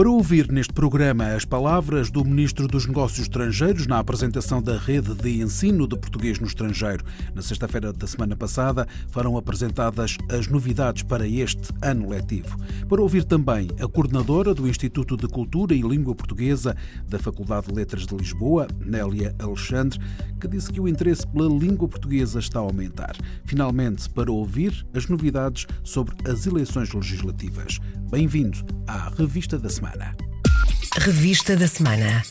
Para ouvir neste programa as palavras do Ministro dos Negócios Estrangeiros na apresentação da rede de ensino de português no estrangeiro. Na sexta-feira da semana passada foram apresentadas as novidades para este ano letivo. Para ouvir também a coordenadora do Instituto de Cultura e Língua Portuguesa da Faculdade de Letras de Lisboa, Nélia Alexandre, que disse que o interesse pela língua portuguesa está a aumentar. Finalmente, para ouvir as novidades sobre as eleições legislativas. Bem-vindo à Revista da Semana semana. Revista da Semana.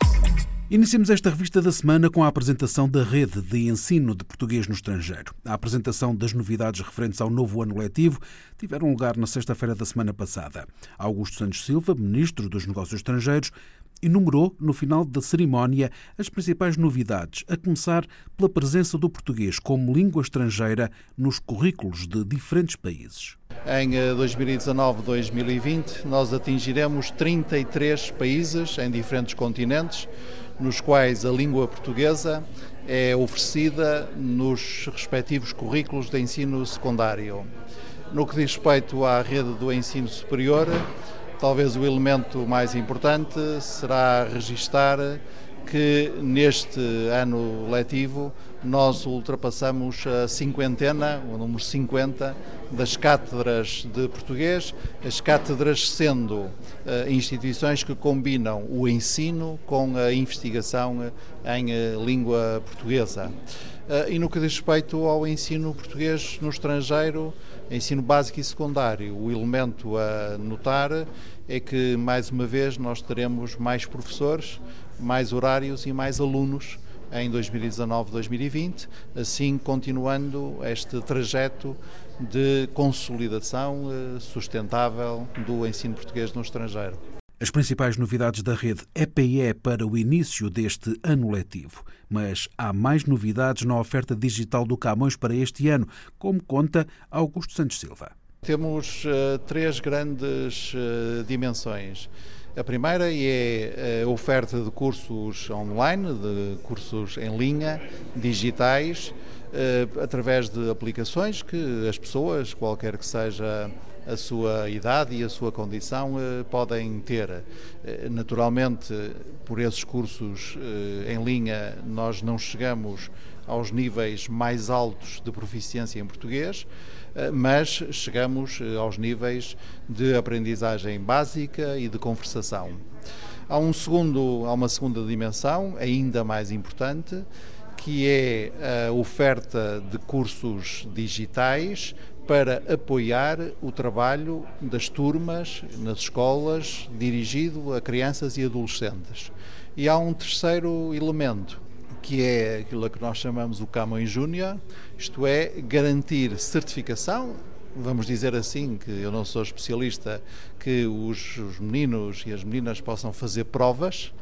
Iniciamos esta revista da semana com a apresentação da rede de ensino de português no estrangeiro. A apresentação das novidades referentes ao novo ano letivo tiveram lugar na sexta-feira da semana passada. Augusto Santos Silva, ministro dos Negócios Estrangeiros, enumerou no final da cerimónia as principais novidades, a começar pela presença do português como língua estrangeira nos currículos de diferentes países. Em 2019-2020, eh, nós atingiremos 33 países em diferentes continentes, nos quais a língua portuguesa é oferecida nos respectivos currículos de ensino secundário. No que diz respeito à rede do ensino superior, talvez o elemento mais importante será registar que neste ano letivo nós ultrapassamos a cinquentena, o número 50, das cátedras de português, as cátedras sendo uh, instituições que combinam o ensino com a investigação em uh, língua portuguesa. Uh, e no que diz respeito ao ensino português no estrangeiro, ensino básico e secundário, o elemento a notar é que, mais uma vez, nós teremos mais professores, mais horários e mais alunos em 2019-2020, assim continuando este trajeto de consolidação eh, sustentável do ensino português no estrangeiro. As principais novidades da rede EPE para o início deste ano letivo. Mas há mais novidades na oferta digital do Camões para este ano, como conta Augusto Santos Silva. Temos uh, três grandes uh, dimensões. A primeira é a oferta de cursos online, de cursos em linha, digitais, eh, através de aplicações que as pessoas, qualquer que seja a sua idade e a sua condição eh, podem ter. Eh, naturalmente, por esses cursos em linha, nós não chegamos aos níveis mais altos de proficiência em português, eh, mas chegamos eh, aos níveis de aprendizagem básica e de conversação. Há, um segundo, há uma segunda dimensão, ainda mais importante, que é a oferta de cursos digitais para apoiar o trabalho das turmas nas escolas dirigido a crianças e adolescentes. E há um terceiro elemento, que é aquilo que nós chamamos o Camões Júnior, isto é, garantir certificação, vamos dizer assim, que eu não sou especialista, que os, os meninos e as meninas possam fazer provas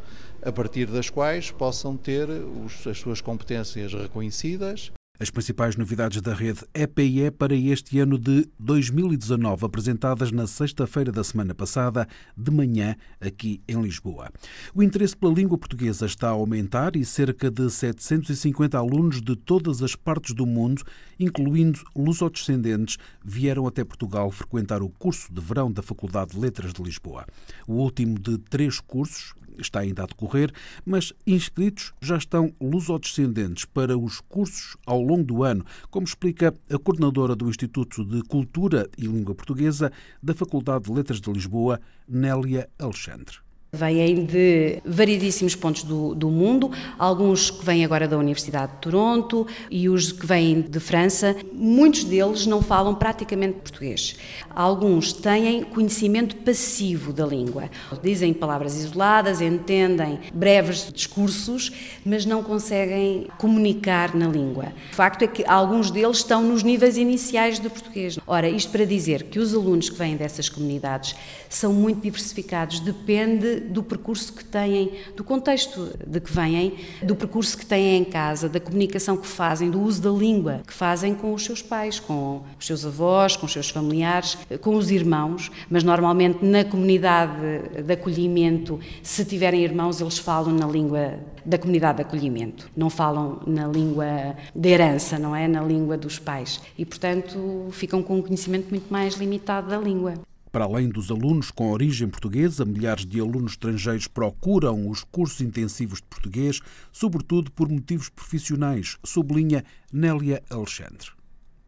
a partir das quais possam ter os, as suas competências reconhecidas as principais novidades da rede EPE para este ano de 2019, apresentadas na sexta-feira da semana passada, de manhã, aqui em Lisboa. O interesse pela língua portuguesa está a aumentar e cerca de 750 alunos de todas as partes do mundo, incluindo lusodescendentes, vieram até Portugal frequentar o curso de verão da Faculdade de Letras de Lisboa. O último de três cursos, está ainda a decorrer, mas inscritos já estão lusodescendentes para os cursos ao longo do ano, como explica a coordenadora do Instituto de Cultura e Língua Portuguesa da Faculdade de Letras de Lisboa, Nélia Alexandre. Vêm de variedíssimos pontos do, do, mundo, alguns que vêm agora da Universidade de Toronto e os que vêm de França. Muitos deles não falam praticamente português. Alguns têm conhecimento passivo da língua. Dizem palavras isoladas, entendem breves discursos, mas não conseguem comunicar na língua. O facto é que alguns deles estão nos níveis iniciais de português. Ora, isto para dizer que os alunos que vêm dessas comunidades são muito diversificados, depende do percurso que têm, do contexto de que vêm, do percurso que têm em casa, da comunicação que fazem, do uso da língua que fazem com os seus pais, com os seus avós, com os seus familiares, com os irmãos, mas normalmente na comunidade de acolhimento, se tiverem irmãos, eles falam na língua da comunidade de acolhimento, não falam na língua da herança, não é? Na língua dos pais. E, portanto, ficam com um conhecimento muito mais limitado da língua. Para além dos alunos com origem portuguesa, milhares de alunos estrangeiros procuram os cursos intensivos de português, sobretudo por motivos profissionais, sublinha Nélia Alexandre.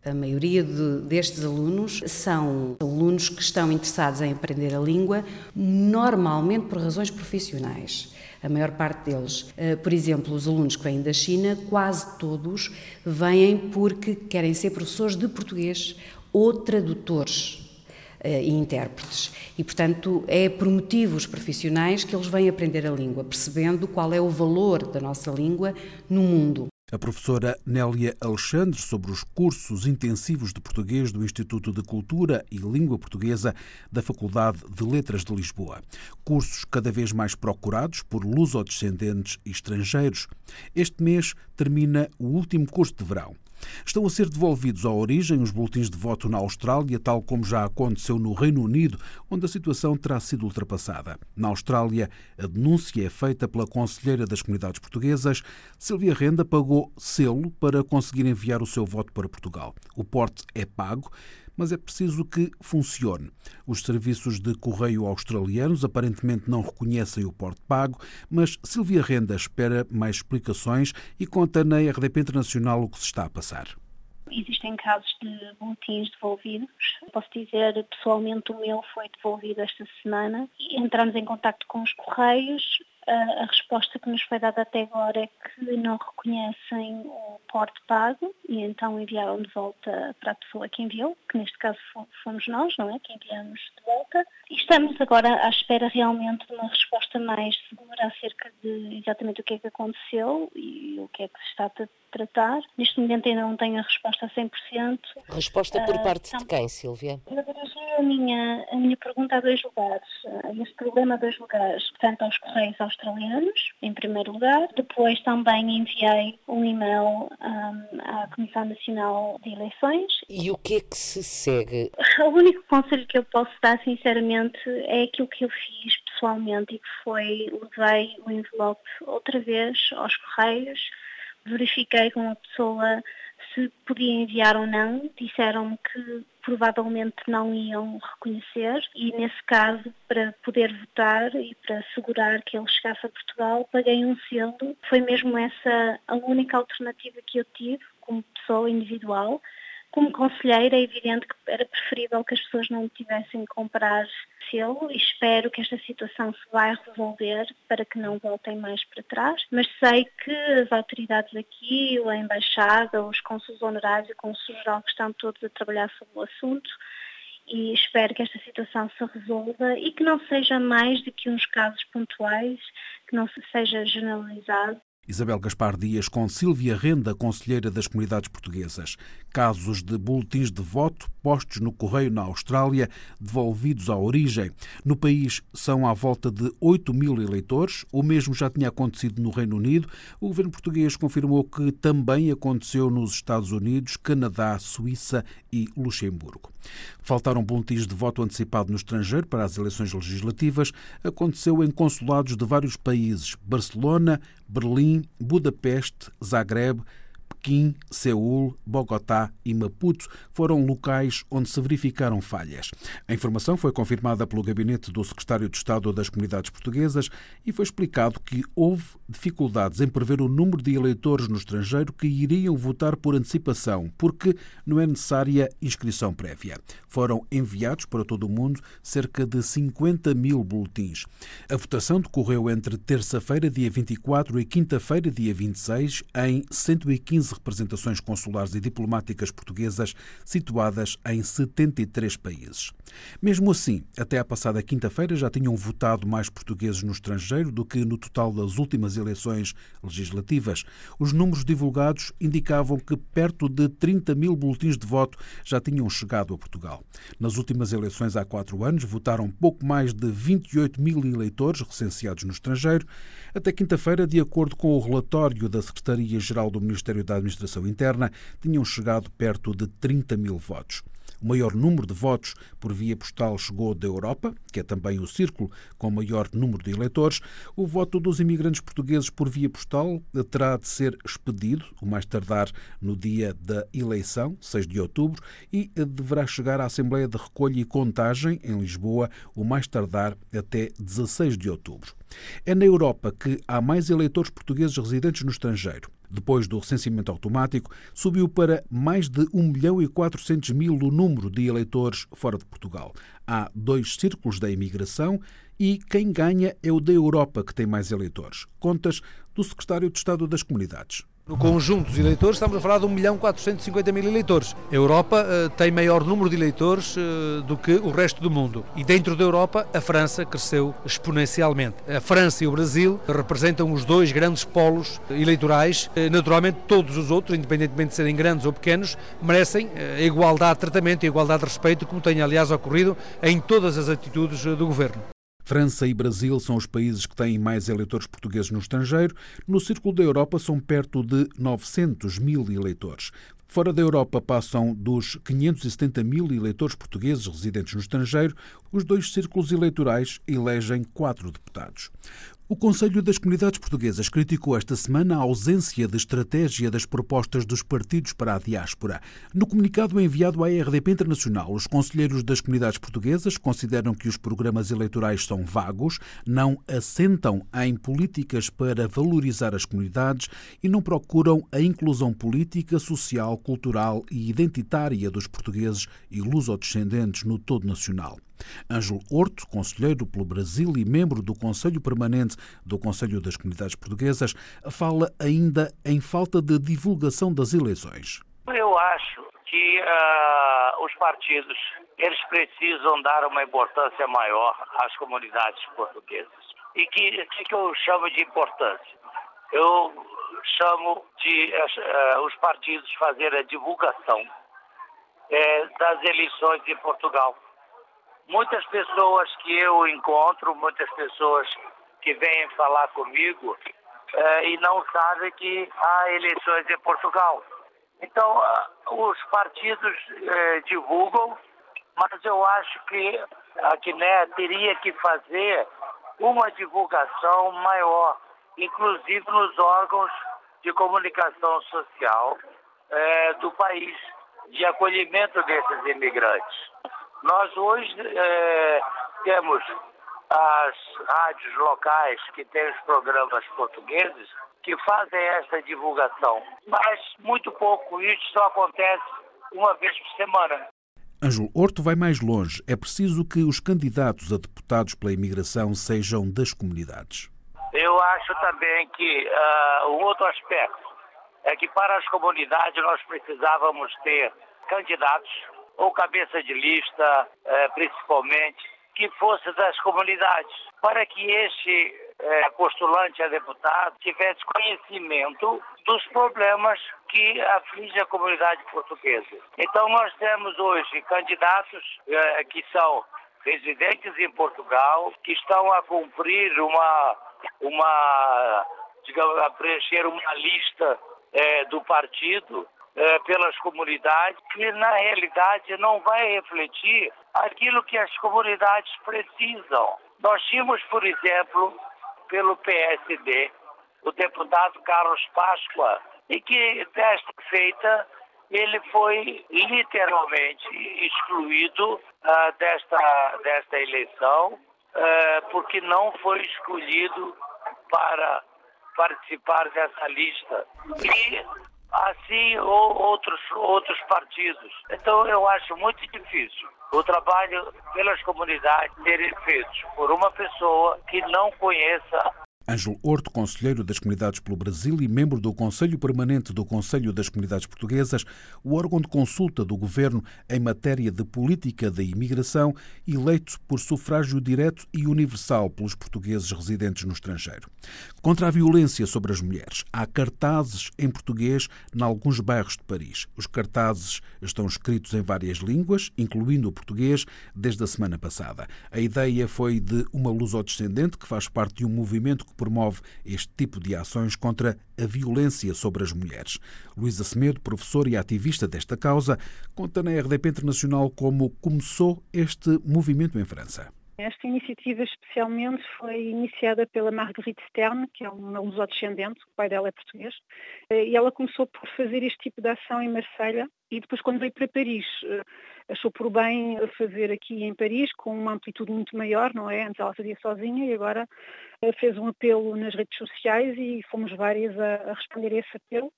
A maioria de, destes alunos são alunos que estão interessados em aprender a língua, normalmente por razões profissionais. A maior parte deles, eh, por exemplo, os alunos que vêm da China, quase todos vêm porque querem ser professores de português ou tradutores e intérpretes. E, portanto, é por motivos profissionais que eles vêm aprender a língua, percebendo qual é o valor da nossa língua no mundo. A professora Nélia Alexandre sobre os cursos intensivos de português do Instituto de Cultura e Língua Portuguesa da Faculdade de Letras de Lisboa. Cursos cada vez mais procurados por lusodescendentes e estrangeiros. Este mês termina o último curso de verão. Estão a ser devolvidos à origem os boletins de voto na Austrália, tal como já aconteceu no Reino Unido, onde a situação terá sido ultrapassada. Na Austrália, a denúncia é feita pela Conselheira das Comunidades Portuguesas. Silvia Renda pagou selo para conseguir enviar o seu voto para Portugal. O porte é pago, mas é preciso que funcione. Os serviços de correio australianos aparentemente não reconhecem o porte pago, mas Silvia Renda espera mais explicações e conta na RDP Internacional o que se está a passar. Existem casos de boletins devolvidos. Posso dizer, pessoalmente, o meu foi devolvido esta semana. Entramos em contato com os Correios, a, resposta que nos foi dada até agora é que não reconhecem o porte pago e então enviaram de volta para a pessoa que enviou, que neste caso fomos nós, não é? Que enviamos de volta. E estamos agora à espera realmente de uma resposta mais segura acerca de exatamente o que é que aconteceu e o que é que se está a tratar. Neste momento ainda não tenho a resposta a 100%. Resposta por ah, parte uh, de quem, Silvia? A minha, a minha pergunta a dois lugares. Uh, este problema a dois lugares. Portanto, aos Correios Australianos, em primeiro lugar. Depois também enviei um e-mail um, à Comissão Nacional de Eleições. E o que é que se segue? O único conselho que eu posso dar, sinceramente, é aquilo que eu fiz pessoalmente e que foi, levei o envelope outra vez aos Correios, verifiquei com a pessoa se podia enviar ou não, disseram-me que provavelmente não iam reconhecer e nesse caso para poder votar e para assegurar que ele chegasse a Portugal paguei um selo. Foi mesmo essa a única alternativa que eu tive como pessoa individual como conselheira, é evidente que era preferível que as pessoas não tivessem que comprar selo e espero que esta situação se vai resolver para que não voltem mais para trás. Mas sei que as autoridades aqui, a Embaixada, os consulos honorários e o Consul Geral estão todos a trabalhar sobre o assunto e espero que esta situação se resolva e que não seja mais do que uns casos pontuais, que não seja generalizado Isabel Gaspar Dias com Silvia Renda, conselheira das comunidades portuguesas. Casos de boletins de voto postos no correio na Austrália, devolvidos à origem. No país são à volta de 8 mil eleitores. O mesmo já tinha acontecido no Reino Unido. O governo português confirmou que também aconteceu nos Estados Unidos, Canadá, Suíça e Luxemburgo. Faltaram boletins de voto antecipado no estrangeiro para as eleições legislativas. Aconteceu em consulados de vários países: Barcelona, Berlim, Budapeste, Zagreb, Pequim, Seul, Bogotá e Maputo foram locais onde se verificaram falhas. A informação foi confirmada pelo gabinete do secretário de Estado das Comunidades Portuguesas e foi explicado que houve dificuldades em prever o número de eleitores no estrangeiro que iriam votar por antecipação, porque não é necessária inscrição prévia. Foram enviados para todo o mundo cerca de 50 mil boletins. A votação decorreu entre terça-feira, dia 24, e quinta-feira, dia 26, em 115 15 representações consulares e diplomáticas portuguesas situadas em 73 países. Mesmo assim, até à passada quinta-feira já tinham votado mais portugueses no estrangeiro do que no total das últimas eleições legislativas. Os números divulgados indicavam que perto de 30 mil boletins de voto já tinham chegado a Portugal. Nas últimas eleições há quatro anos, votaram pouco mais de 28 mil eleitores recenseados no estrangeiro. Até quinta-feira, de acordo com o relatório da Secretaria-Geral do Ministério da Administração Interna, tinham chegado perto de 30 mil votos. O maior número de votos por via postal chegou da Europa, que é também o círculo com maior número de eleitores. O voto dos imigrantes portugueses por via postal terá de ser expedido, o mais tardar no dia da eleição, 6 de outubro, e deverá chegar à Assembleia de Recolha e Contagem, em Lisboa, o mais tardar até 16 de outubro. É na Europa que há mais eleitores portugueses residentes no estrangeiro. Depois do recenseamento automático, subiu para mais de 1 milhão e 400 mil o número de eleitores fora de Portugal. Há dois círculos da imigração e quem ganha é o da Europa, que tem mais eleitores. Contas do secretário de Estado das Comunidades. No conjunto dos eleitores, estamos a falar de 1 milhão 450 mil eleitores. A Europa uh, tem maior número de eleitores uh, do que o resto do mundo. E dentro da Europa, a França cresceu exponencialmente. A França e o Brasil representam os dois grandes polos eleitorais. Uh, naturalmente, todos os outros, independentemente de serem grandes ou pequenos, merecem a igualdade de tratamento e a igualdade de respeito, como tem, aliás, ocorrido em todas as atitudes do governo. França e Brasil são os países que têm mais eleitores portugueses no estrangeiro. No Círculo da Europa são perto de 900 mil eleitores. Fora da Europa passam dos 570 mil eleitores portugueses residentes no estrangeiro. Os dois círculos eleitorais elegem quatro deputados. O Conselho das Comunidades Portuguesas criticou esta semana a ausência de estratégia das propostas dos partidos para a diáspora. No comunicado enviado à RDP Internacional, os conselheiros das comunidades portuguesas consideram que os programas eleitorais são vagos, não assentam em políticas para valorizar as comunidades e não procuram a inclusão política, social, cultural e identitária dos portugueses e lusodescendentes no todo nacional. Ângelo Horto, conselheiro pelo Brasil e membro do Conselho Permanente do Conselho das Comunidades Portuguesas, fala ainda em falta de divulgação das eleições. Eu acho que uh, os partidos eles precisam dar uma importância maior às comunidades portuguesas. E que que, que eu chamo de importância? Eu chamo de uh, os partidos fazer a divulgação uh, das eleições em Portugal Muitas pessoas que eu encontro, muitas pessoas que vêm falar comigo eh, e não sabem que há eleições em Portugal. Então, uh, os partidos uh, divulgam, mas eu acho que a Guiné teria que fazer uma divulgação maior, inclusive nos órgãos de comunicação social do país, de acolhimento desses imigrantes. Nós hoje é, temos as rádios locais que têm os programas portugueses que fazem essa divulgação, mas muito pouco. Isso só acontece uma vez por semana. Ângelo Horto vai mais longe. É preciso que os candidatos a deputados pela imigração sejam das comunidades. Eu acho também que uh, um outro aspecto é que para as comunidades nós precisávamos ter candidatos ou cabeça de lista, eh, principalmente, que fosse das comunidades, para que este eh, postulante a deputado tivesse conhecimento dos problemas que afligem a comunidade portuguesa. Então, nós temos hoje candidatos eh, que são residentes em Portugal, que estão a cumprir uma, uma digamos, a preencher uma lista do partido é, pelas comunidades, que na realidade não vai refletir aquilo que as comunidades precisam. Nós tínhamos, por exemplo, pelo PSD, o deputado Carlos Páscoa, e que desta feita ele foi literalmente excluído uh, desta, desta eleição, uh, porque não foi escolhido para participar dessa lista. E assim ou outros, outros partidos. Então eu acho muito difícil o trabalho pelas comunidades serem feitos por uma pessoa que não conheça Ângelo Horto, conselheiro das Comunidades pelo Brasil e membro do Conselho Permanente do Conselho das Comunidades Portuguesas, o órgão de consulta do governo em matéria de política da imigração, eleito por sufrágio direto e universal pelos portugueses residentes no estrangeiro. Contra a violência sobre as mulheres, há cartazes em português em alguns bairros de Paris. Os cartazes estão escritos em várias línguas, incluindo o português, desde a semana passada. A ideia foi de uma luso-descendente que faz parte de um movimento que promove este tipo de ações contra a violência sobre as mulheres. Luísa Semedo, professora e ativista desta causa, conta na RDP Internacional como começou este movimento em França. Esta iniciativa especialmente foi iniciada pela Marguerite Stern, que é uma lusodescendente, o pai dela é português, e ela começou por fazer este tipo de ação em Marselha e depois quando veio para Paris eh, achou por bem fazer aqui em Paris com uma amplitude muito maior, não é? Antes ela fazia sozinha e agora eh, fez um apelo nas redes sociais e fomos várias a, responder a esse apelo.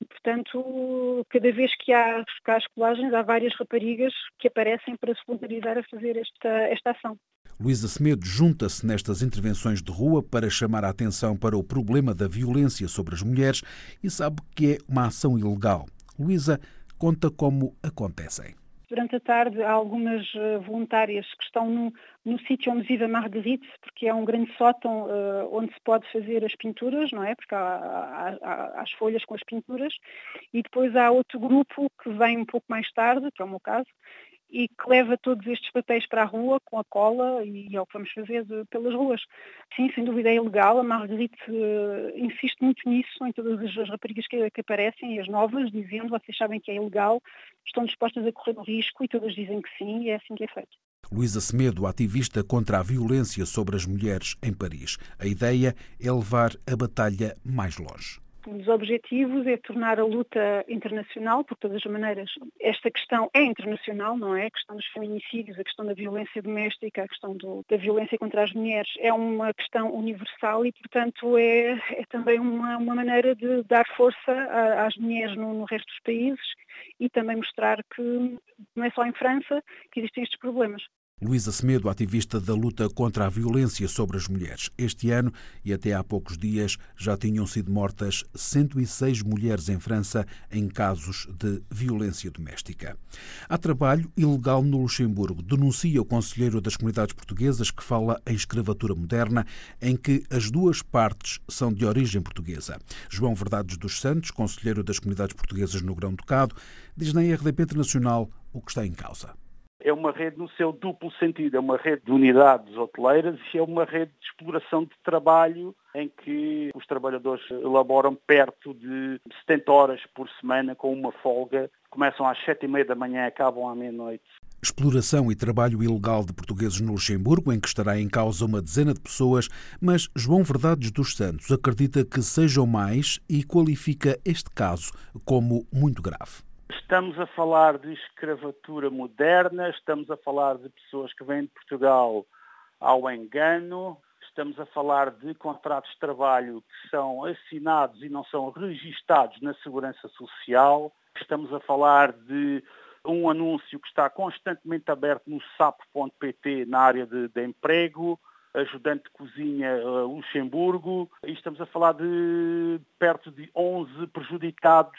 E, portanto, cada vez que há, que há escolagens, há várias raparigas que aparecem para se voluntarizar a fazer esta, esta ação. Luísa Semedo junta-se nestas intervenções de rua para chamar a atenção para o problema da violência sobre as mulheres e sabe que é uma ação ilegal. Luísa conta como acontecem. Durante a tarde há algumas eh, voluntárias que estão no, no sítio onde vive a Marguerite, porque é um grande sótão uh, onde se pode fazer as pinturas, não é? Porque há, há, há, as folhas com as pinturas. E depois há outro grupo que vem um pouco mais tarde, que é o meu caso, e que leva todos estes papéis para a rua com a cola e é o que vamos fazer pelas ruas. Sim, sem dúvida é ilegal. A Marguerite uh, insiste muito nisso em todas as raparigas que, que aparecem as novas, dizendo vocês sabem que é ilegal, estão dispostas a correr o risco e todas dizem que sim e é assim que é feito. Luísa Semedo, ativista contra a violência sobre as mulheres em Paris. A ideia é levar a batalha mais longe. Um dos objetivos é tornar a luta internacional, por todas as maneiras. Esta questão é internacional, não é? A questão dos feminicídios, a questão da violência doméstica, a questão do, da violência contra as mulheres é uma questão universal e, portanto, é, é também uma, uma, maneira de dar força às mulheres no, no resto dos países e também mostrar que não é só em França que existem estes problemas. Luísa Semedo, ativista da luta contra a violência sobre as mulheres. Este ano e até há poucos dias já tinham sido mortas 106 mulheres em França em casos de violência doméstica. Há trabalho ilegal no Luxemburgo, denuncia o conselheiro das comunidades portuguesas que fala em escravatura moderna, em que as duas partes são de origem portuguesa. João Verdades dos Santos, conselheiro das comunidades portuguesas no Grão-Ducado, diz na RDP Internacional o que está em causa é uma rede no seu duplo sentido, é uma rede de unidades hoteleiras e é uma rede de exploração de trabalho em que os trabalhadores elaboram perto de 70 horas por semana com uma folga, começam às sete e meia da manhã e acabam à meia-noite. Exploração e trabalho ilegal de portugueses no Luxemburgo, em que estará em causa uma dezena de pessoas, mas João Verdades dos Santos acredita que sejam mais e qualifica este caso como muito grave. Estamos a falar de escravatura moderna, estamos a falar de pessoas que vêm de Portugal ao engano, estamos a falar de contratos de trabalho que são assinados e não são registados na Segurança Social, estamos a falar de um anúncio que está constantemente aberto no sapo.pt na área de, de emprego, ajudante de cozinha uh, Luxemburgo, e estamos a falar de perto de 11 prejudicados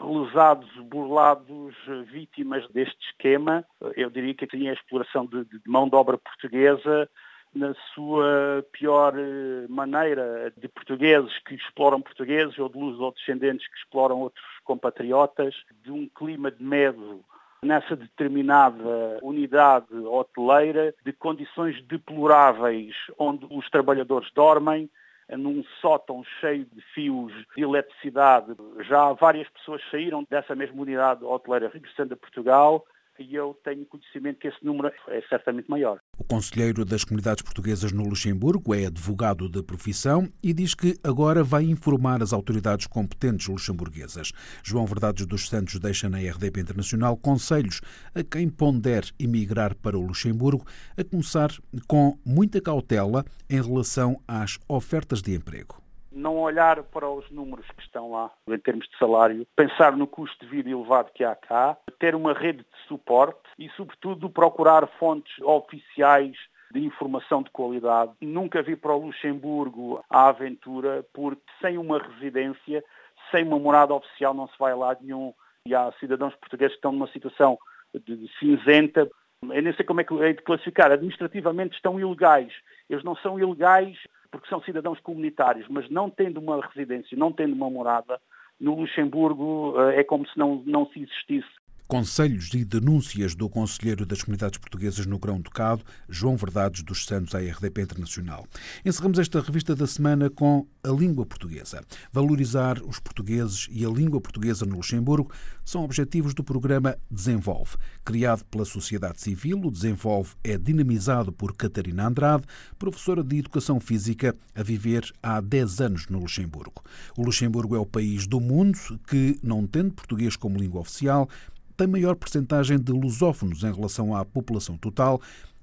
lesados, burlados, vítimas deste esquema. Eu diria que tinha a exploração de, de mão de obra portuguesa na sua pior eh, maneira de portugueses que exploram portugueses ou de luz ou descendentes que exploram outros compatriotas, de um clima de medo nessa determinada unidade hoteleira, de condições deploráveis onde os trabalhadores dormem, num sótão cheio de fios de eletricidade. Já várias pessoas saíram dessa mesma unidade hoteleira regressando a Portugal e eu tenho conhecimento que esse número é certamente maior. O conselheiro das comunidades portuguesas no Luxemburgo é advogado de profissão e diz que agora vai informar as autoridades competentes luxemburguesas. João Verdades dos Santos deixa na RDP Internacional conselhos a quem ponder emigrar para o Luxemburgo, a começar com muita cautela em relação às ofertas de emprego não olhar para os números que estão lá em termos de salário, pensar no custo de vida elevado que há cá, ter uma rede de suporte e, sobretudo, procurar fontes oficiais de informação de qualidade. Nunca vi para o Luxemburgo a aventura, porque sem uma residência, sem uma morada oficial não se vai lá nenhum. E há cidadãos portugueses que estão numa situação de cinzenta. Eu nem sei como é que é de classificar. Administrativamente estão ilegais. Eles não são ilegais porque são cidadãos comunitários, mas não tendo uma residência, não tendo uma morada, no Luxemburgo eh, é como se não, não se existisse. Conselhos e denúncias do Conselheiro das Comunidades Portuguesas no Grão Ducado, João Verdades dos Santos, à RDP Internacional. Encerramos esta revista da semana com a língua portuguesa. Valorizar os portugueses e a língua portuguesa no Luxemburgo são objetivos do programa Desenvolve. Criado pela sociedade civil, o Desenvolve é dinamizado por Catarina Andrade, professora de Educação Física, a viver há 10 anos no Luxemburgo. O Luxemburgo é o país do mundo que, não tendo português como língua oficial, tem maior percentagem de lusófonos em relação à população total.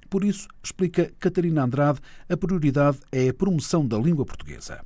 Por isso, explica Catarina Andrade, a prioridade é a promoção da língua portuguesa.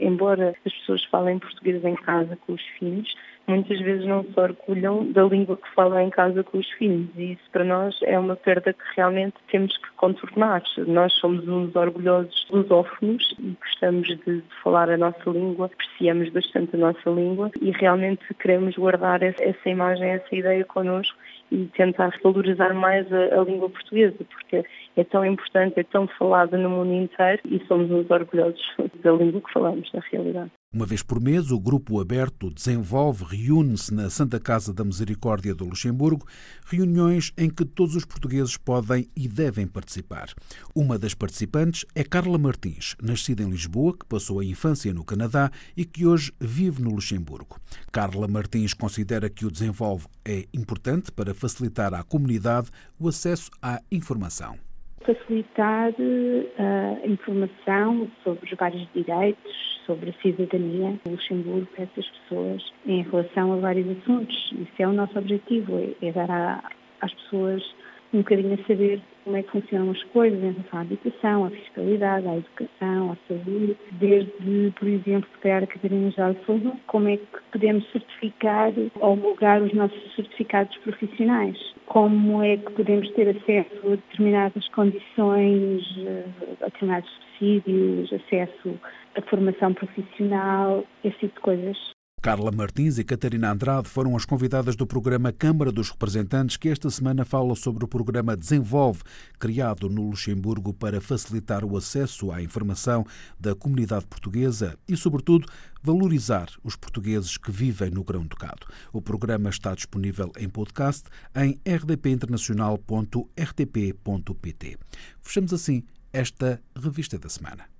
Embora as pessoas falem português em casa com os filhos, muitas vezes não se orgulham da língua que falam em casa com os filhos e isso para nós é uma perda que realmente temos que contornar. Nós somos uns orgulhosos lusófonos e gostamos de falar a nossa língua, apreciamos bastante a nossa língua e realmente queremos guardar essa imagem, essa ideia connosco e tentar valorizar mais a, a, língua portuguesa, porque é tão importante, é tão falada no mundo inteiro e somos uns orgulhosos da língua que falamos, na realidade. Uma vez por mês, o Grupo Aberto Desenvolve reúne-se na Santa Casa da Misericórdia do Luxemburgo, reuniões em que todos os portugueses podem e devem participar. Uma das participantes é Carla Martins, nascida em Lisboa, que passou a infância no Canadá e que hoje vive no Luxemburgo. Carla Martins considera que o Desenvolve é importante para facilitar à comunidade o acesso à informação facilitar eh, a informação sobre os vários direitos, sobre a cidadania do Luxemburgo para essas pessoas em relação a vários assuntos. Isso é o nosso objetivo, é, é dar às pessoas um bocadinho a saber como é que funcionam as coisas em relação à habitação, à fiscalidade, à educação, à saúde, desde, por exemplo, pegar a Catarina já falou, como é que podemos certificar ou homologar os nossos certificados profissionais, como é que podemos ter acesso a determinadas condições, eh, a determinados subsídios, acesso à formação profissional, esse tipo de coisas. Carla Martins e Catarina Andrade foram as convidadas do programa Câmara dos Representantes, que esta semana fala sobre o programa Desenvolve, criado no Luxemburgo para facilitar o acesso à informação da comunidade portuguesa e, sobretudo, valorizar os portugueses que vivem no Grão-Ducado. O programa está disponível em podcast em rdpinternacional.rtp.pt. Fechamos assim esta revista da semana.